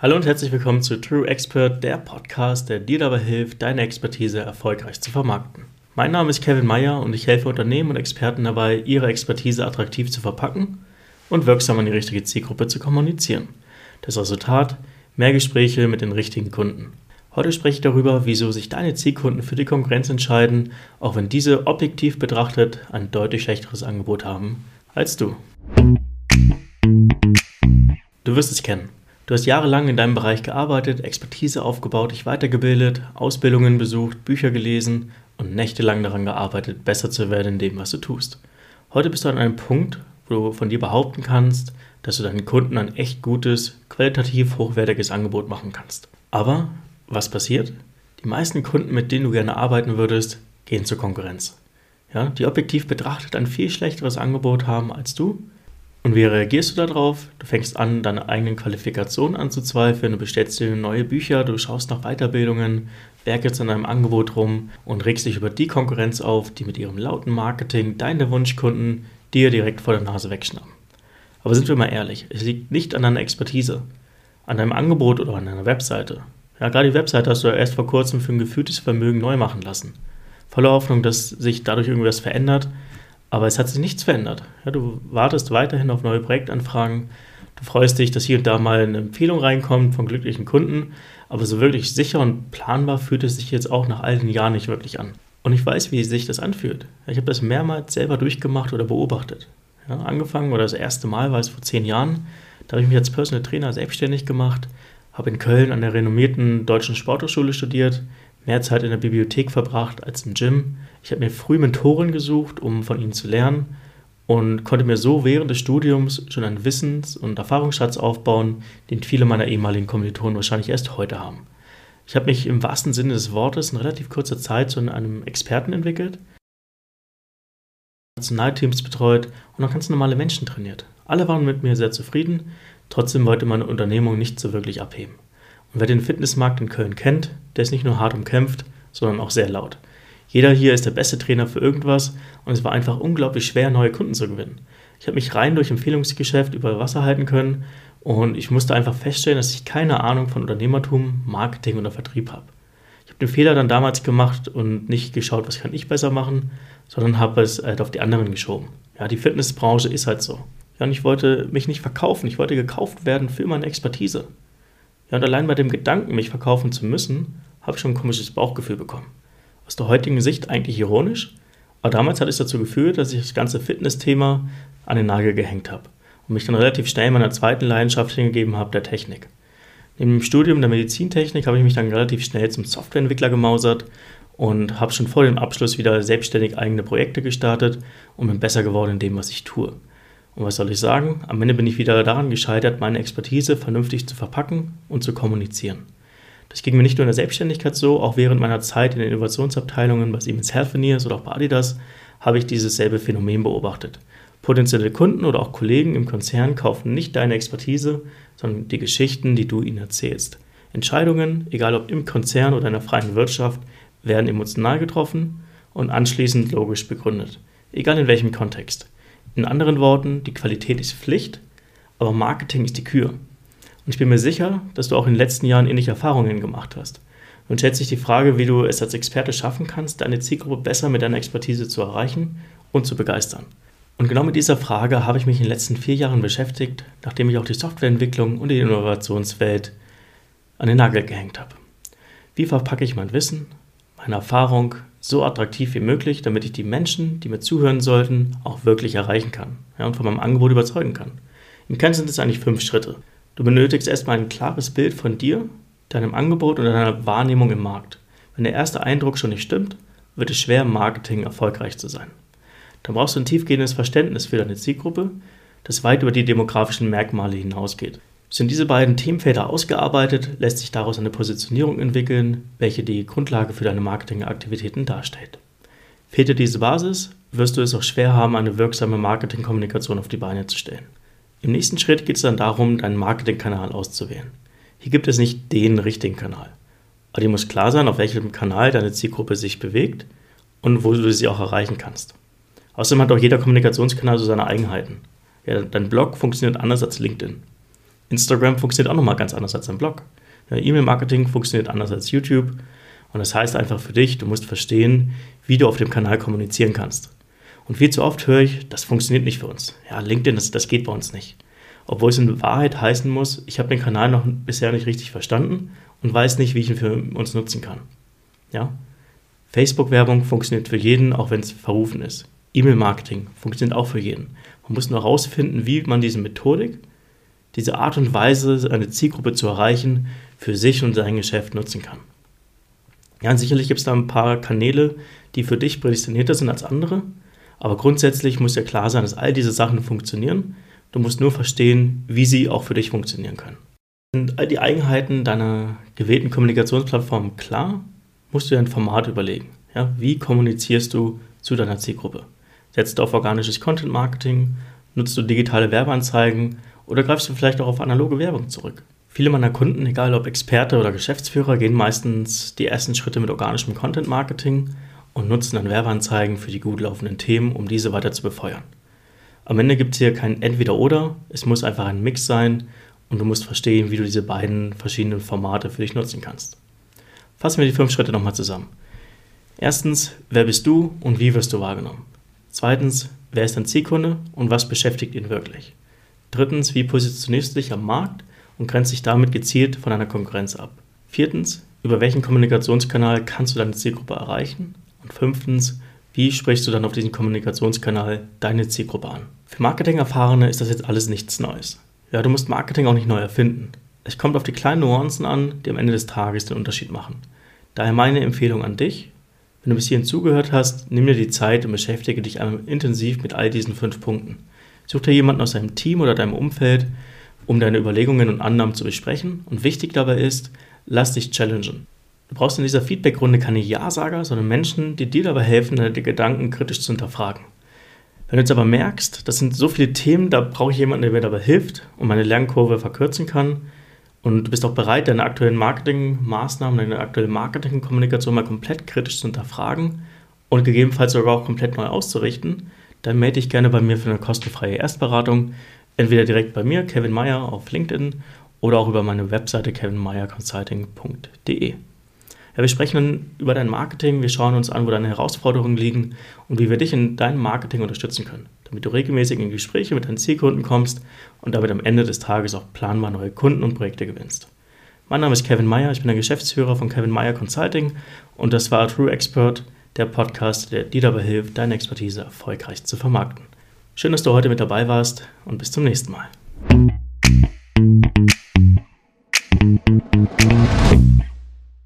Hallo und herzlich willkommen zu True Expert, der Podcast, der dir dabei hilft, deine Expertise erfolgreich zu vermarkten. Mein Name ist Kevin Meyer und ich helfe Unternehmen und Experten dabei, ihre Expertise attraktiv zu verpacken und wirksam an die richtige Zielgruppe zu kommunizieren. Das Resultat: mehr Gespräche mit den richtigen Kunden. Heute spreche ich darüber, wieso sich deine Zielkunden für die Konkurrenz entscheiden, auch wenn diese objektiv betrachtet ein deutlich schlechteres Angebot haben als du. Du wirst es kennen. Du hast jahrelang in deinem Bereich gearbeitet, Expertise aufgebaut, dich weitergebildet, Ausbildungen besucht, Bücher gelesen und nächtelang daran gearbeitet, besser zu werden in dem, was du tust. Heute bist du an einem Punkt, wo du von dir behaupten kannst, dass du deinen Kunden ein echt gutes, qualitativ hochwertiges Angebot machen kannst. Aber was passiert? Die meisten Kunden, mit denen du gerne arbeiten würdest, gehen zur Konkurrenz. Ja, die objektiv betrachtet ein viel schlechteres Angebot haben als du und wie reagierst du darauf? Du fängst an, deine eigenen Qualifikationen anzuzweifeln, du bestellst dir neue Bücher, du schaust nach Weiterbildungen, werkelst an deinem Angebot rum und regst dich über die Konkurrenz auf, die mit ihrem lauten Marketing deine Wunschkunden dir direkt vor der Nase wegschnappen. Aber sind wir mal ehrlich, es liegt nicht an deiner Expertise, an deinem Angebot oder an deiner Webseite. Ja, gerade die Webseite hast du ja erst vor kurzem für ein gefühltes Vermögen neu machen lassen. Voller Hoffnung, dass sich dadurch irgendwas verändert, aber es hat sich nichts verändert. Ja, du wartest weiterhin auf neue Projektanfragen. Du freust dich, dass hier und da mal eine Empfehlung reinkommt von glücklichen Kunden. Aber so wirklich sicher und planbar fühlt es sich jetzt auch nach all den Jahren nicht wirklich an. Und ich weiß, wie sich das anfühlt. Ich habe das mehrmals selber durchgemacht oder beobachtet. Ja, angefangen oder das erste Mal war es vor zehn Jahren. Da habe ich mich als Personal Trainer selbstständig gemacht, habe in Köln an der renommierten Deutschen Sporthochschule studiert, mehr Zeit in der Bibliothek verbracht als im Gym. Ich habe mir früh Mentoren gesucht, um von ihnen zu lernen und konnte mir so während des Studiums schon einen Wissens- und Erfahrungsschatz aufbauen, den viele meiner ehemaligen Kommilitonen wahrscheinlich erst heute haben. Ich habe mich im wahrsten Sinne des Wortes in relativ kurzer Zeit zu einem Experten entwickelt, Nationalteams betreut und auch ganz normale Menschen trainiert. Alle waren mit mir sehr zufrieden, trotzdem wollte meine Unternehmung nicht so wirklich abheben. Und wer den Fitnessmarkt in Köln kennt, der ist nicht nur hart umkämpft, sondern auch sehr laut. Jeder hier ist der beste Trainer für irgendwas und es war einfach unglaublich schwer, neue Kunden zu gewinnen. Ich habe mich rein durch Empfehlungsgeschäft über Wasser halten können und ich musste einfach feststellen, dass ich keine Ahnung von Unternehmertum, Marketing oder Vertrieb habe. Ich habe den Fehler dann damals gemacht und nicht geschaut, was kann ich besser machen, sondern habe es halt auf die anderen geschoben. Ja, die Fitnessbranche ist halt so. Ja, und ich wollte mich nicht verkaufen, ich wollte gekauft werden für meine Expertise. Ja, und allein bei dem Gedanken, mich verkaufen zu müssen, habe ich schon ein komisches Bauchgefühl bekommen. Aus der heutigen Sicht eigentlich ironisch, aber damals hat es dazu geführt, dass ich das ganze Fitness-Thema an den Nagel gehängt habe und mich dann relativ schnell meiner zweiten Leidenschaft hingegeben habe, der Technik. Neben dem Studium der Medizintechnik habe ich mich dann relativ schnell zum Softwareentwickler gemausert und habe schon vor dem Abschluss wieder selbstständig eigene Projekte gestartet und bin besser geworden in dem, was ich tue. Und was soll ich sagen? Am Ende bin ich wieder daran gescheitert, meine Expertise vernünftig zu verpacken und zu kommunizieren. Das ging mir nicht nur in der Selbstständigkeit so, auch während meiner Zeit in den Innovationsabteilungen bei Siemens Healthineers oder auch bei Adidas habe ich dieses selbe Phänomen beobachtet. Potenzielle Kunden oder auch Kollegen im Konzern kaufen nicht deine Expertise, sondern die Geschichten, die du ihnen erzählst. Entscheidungen, egal ob im Konzern oder in der freien Wirtschaft, werden emotional getroffen und anschließend logisch begründet, egal in welchem Kontext. In anderen Worten, die Qualität ist Pflicht, aber Marketing ist die Kür. Und ich bin mir sicher, dass du auch in den letzten Jahren ähnliche Erfahrungen gemacht hast. Nun stellt sich die Frage, wie du es als Experte schaffen kannst, deine Zielgruppe besser mit deiner Expertise zu erreichen und zu begeistern. Und genau mit dieser Frage habe ich mich in den letzten vier Jahren beschäftigt, nachdem ich auch die Softwareentwicklung und die Innovationswelt an den Nagel gehängt habe. Wie verpacke ich mein Wissen, meine Erfahrung so attraktiv wie möglich, damit ich die Menschen, die mir zuhören sollten, auch wirklich erreichen kann ja, und von meinem Angebot überzeugen kann. Im Kern sind es eigentlich fünf Schritte. Du benötigst erstmal ein klares Bild von dir, deinem Angebot und deiner Wahrnehmung im Markt. Wenn der erste Eindruck schon nicht stimmt, wird es schwer, im Marketing erfolgreich zu sein. Dann brauchst du ein tiefgehendes Verständnis für deine Zielgruppe, das weit über die demografischen Merkmale hinausgeht. Sind diese beiden Themenfelder ausgearbeitet, lässt sich daraus eine Positionierung entwickeln, welche die Grundlage für deine Marketingaktivitäten darstellt. Fehlt dir diese Basis, wirst du es auch schwer haben, eine wirksame Marketingkommunikation auf die Beine zu stellen. Im nächsten Schritt geht es dann darum, deinen Marketingkanal auszuwählen. Hier gibt es nicht den richtigen Kanal. Aber dir muss klar sein, auf welchem Kanal deine Zielgruppe sich bewegt und wo du sie auch erreichen kannst. Außerdem hat auch jeder Kommunikationskanal so seine Eigenheiten. Ja, dein Blog funktioniert anders als LinkedIn. Instagram funktioniert auch nochmal ganz anders als ein Blog. E-Mail-Marketing funktioniert anders als YouTube. Und das heißt einfach für dich, du musst verstehen, wie du auf dem Kanal kommunizieren kannst. Und viel zu oft höre ich, das funktioniert nicht für uns. Ja, LinkedIn, das, das geht bei uns nicht. Obwohl es in Wahrheit heißen muss, ich habe den Kanal noch bisher nicht richtig verstanden und weiß nicht, wie ich ihn für uns nutzen kann. Ja? Facebook-Werbung funktioniert für jeden, auch wenn es verrufen ist. E-Mail-Marketing funktioniert auch für jeden. Man muss nur herausfinden, wie man diese Methodik, diese Art und Weise, eine Zielgruppe zu erreichen, für sich und sein Geschäft nutzen kann. Ja, sicherlich gibt es da ein paar Kanäle, die für dich prädestinierter sind als andere, aber grundsätzlich muss ja klar sein, dass all diese Sachen funktionieren. Du musst nur verstehen, wie sie auch für dich funktionieren können. Sind all die Eigenheiten deiner gewählten Kommunikationsplattform klar, musst du dir ein Format überlegen. Ja, wie kommunizierst du zu deiner Zielgruppe? Setzt du auf organisches Content Marketing? Nutzt du digitale Werbeanzeigen? Oder greifst du vielleicht auch auf analoge Werbung zurück? Viele meiner Kunden, egal ob Experte oder Geschäftsführer, gehen meistens die ersten Schritte mit organischem Content Marketing und nutzen dann Werbeanzeigen für die gut laufenden Themen, um diese weiter zu befeuern. Am Ende gibt es hier kein Entweder-Oder, es muss einfach ein Mix sein und du musst verstehen, wie du diese beiden verschiedenen Formate für dich nutzen kannst. Fassen wir die fünf Schritte nochmal zusammen. Erstens, wer bist du und wie wirst du wahrgenommen? Zweitens, wer ist dein Zielkunde und was beschäftigt ihn wirklich? Drittens, wie positionierst du dich am Markt und grenzt dich damit gezielt von deiner Konkurrenz ab? Viertens, über welchen Kommunikationskanal kannst du deine Zielgruppe erreichen? Und fünftens, wie sprichst du dann auf diesen Kommunikationskanal deine Zielgruppe an? Für Marketing-Erfahrene ist das jetzt alles nichts Neues. Ja, du musst Marketing auch nicht neu erfinden. Es kommt auf die kleinen Nuancen an, die am Ende des Tages den Unterschied machen. Daher meine Empfehlung an dich, wenn du bis hierhin zugehört hast, nimm dir die Zeit und beschäftige dich einmal intensiv mit all diesen fünf Punkten. Such dir jemanden aus deinem Team oder deinem Umfeld, um deine Überlegungen und Annahmen zu besprechen. Und wichtig dabei ist, lass dich challengen. Du brauchst in dieser Feedbackrunde keine Ja-Sager, sondern Menschen, die dir dabei helfen, deine Gedanken kritisch zu hinterfragen. Wenn du jetzt aber merkst, das sind so viele Themen, da brauche ich jemanden, der mir dabei hilft und meine Lernkurve verkürzen kann, und du bist auch bereit, deine aktuellen Marketingmaßnahmen, deine aktuelle Marketingkommunikation mal komplett kritisch zu hinterfragen und gegebenenfalls sogar auch komplett neu auszurichten, dann melde dich gerne bei mir für eine kostenfreie Erstberatung. Entweder direkt bei mir, Kevin Meyer, auf LinkedIn oder auch über meine Webseite kevinmeyerconsulting.de. Ja, wir sprechen dann über dein Marketing, wir schauen uns an, wo deine Herausforderungen liegen und wie wir dich in deinem Marketing unterstützen können, damit du regelmäßig in Gespräche mit deinen Zielkunden kommst und damit am Ende des Tages auch planbar neue Kunden und Projekte gewinnst. Mein Name ist Kevin Meyer, ich bin der Geschäftsführer von Kevin Meyer Consulting und das war True Expert, der Podcast, der dir dabei hilft, deine Expertise erfolgreich zu vermarkten. Schön, dass du heute mit dabei warst und bis zum nächsten Mal.